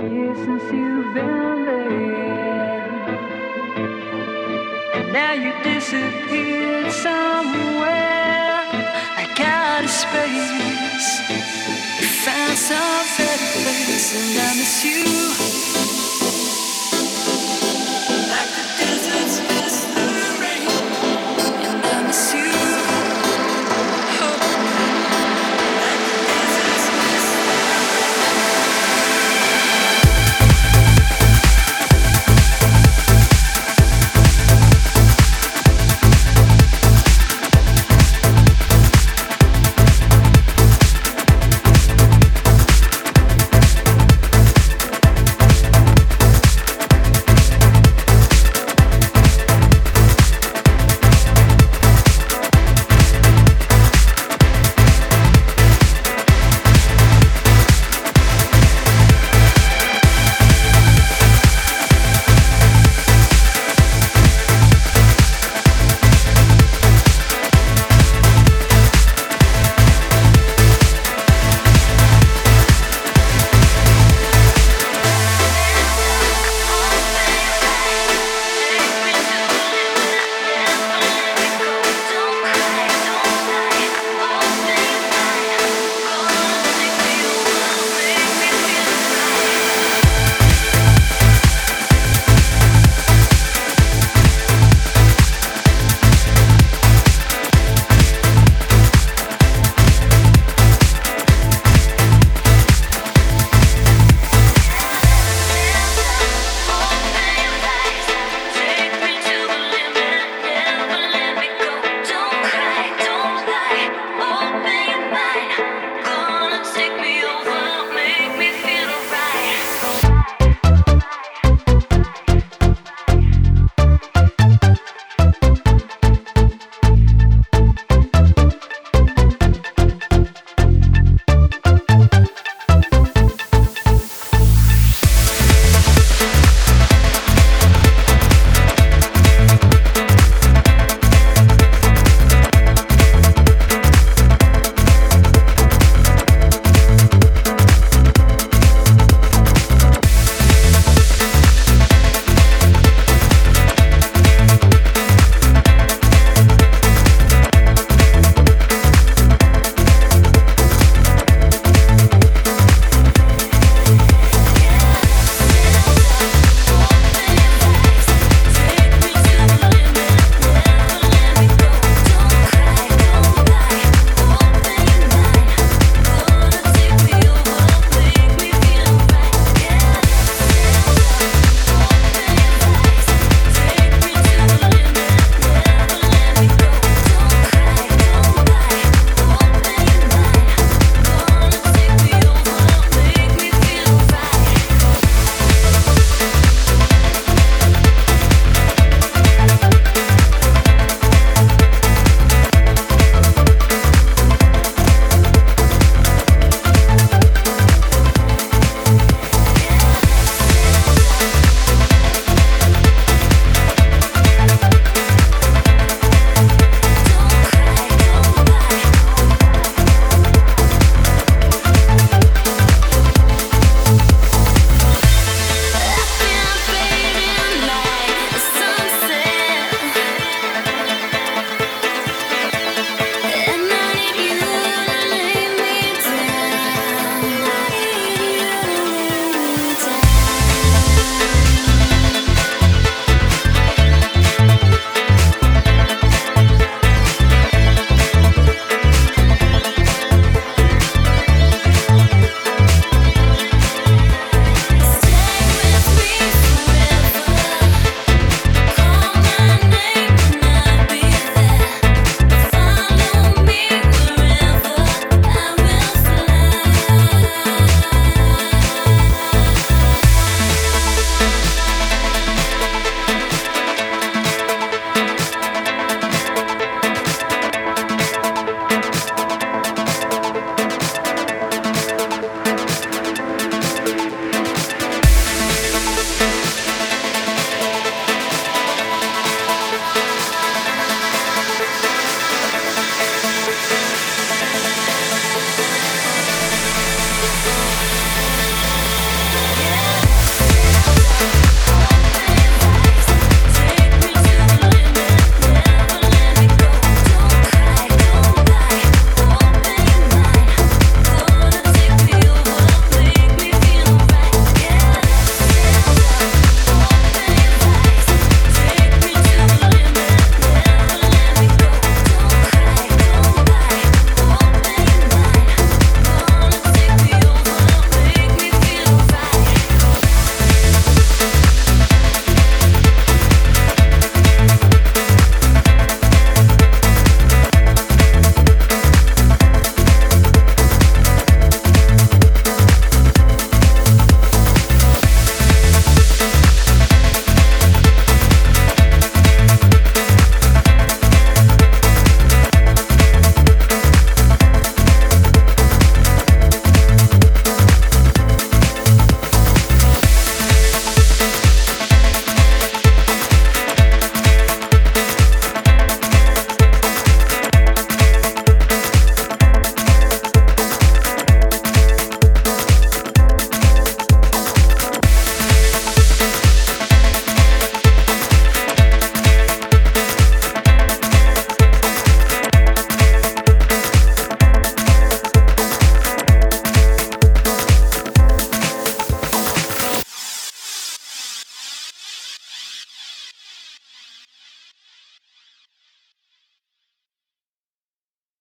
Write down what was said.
years since you've been there. And now you disappeared somewhere. I got a space. You found some better place, and I miss you.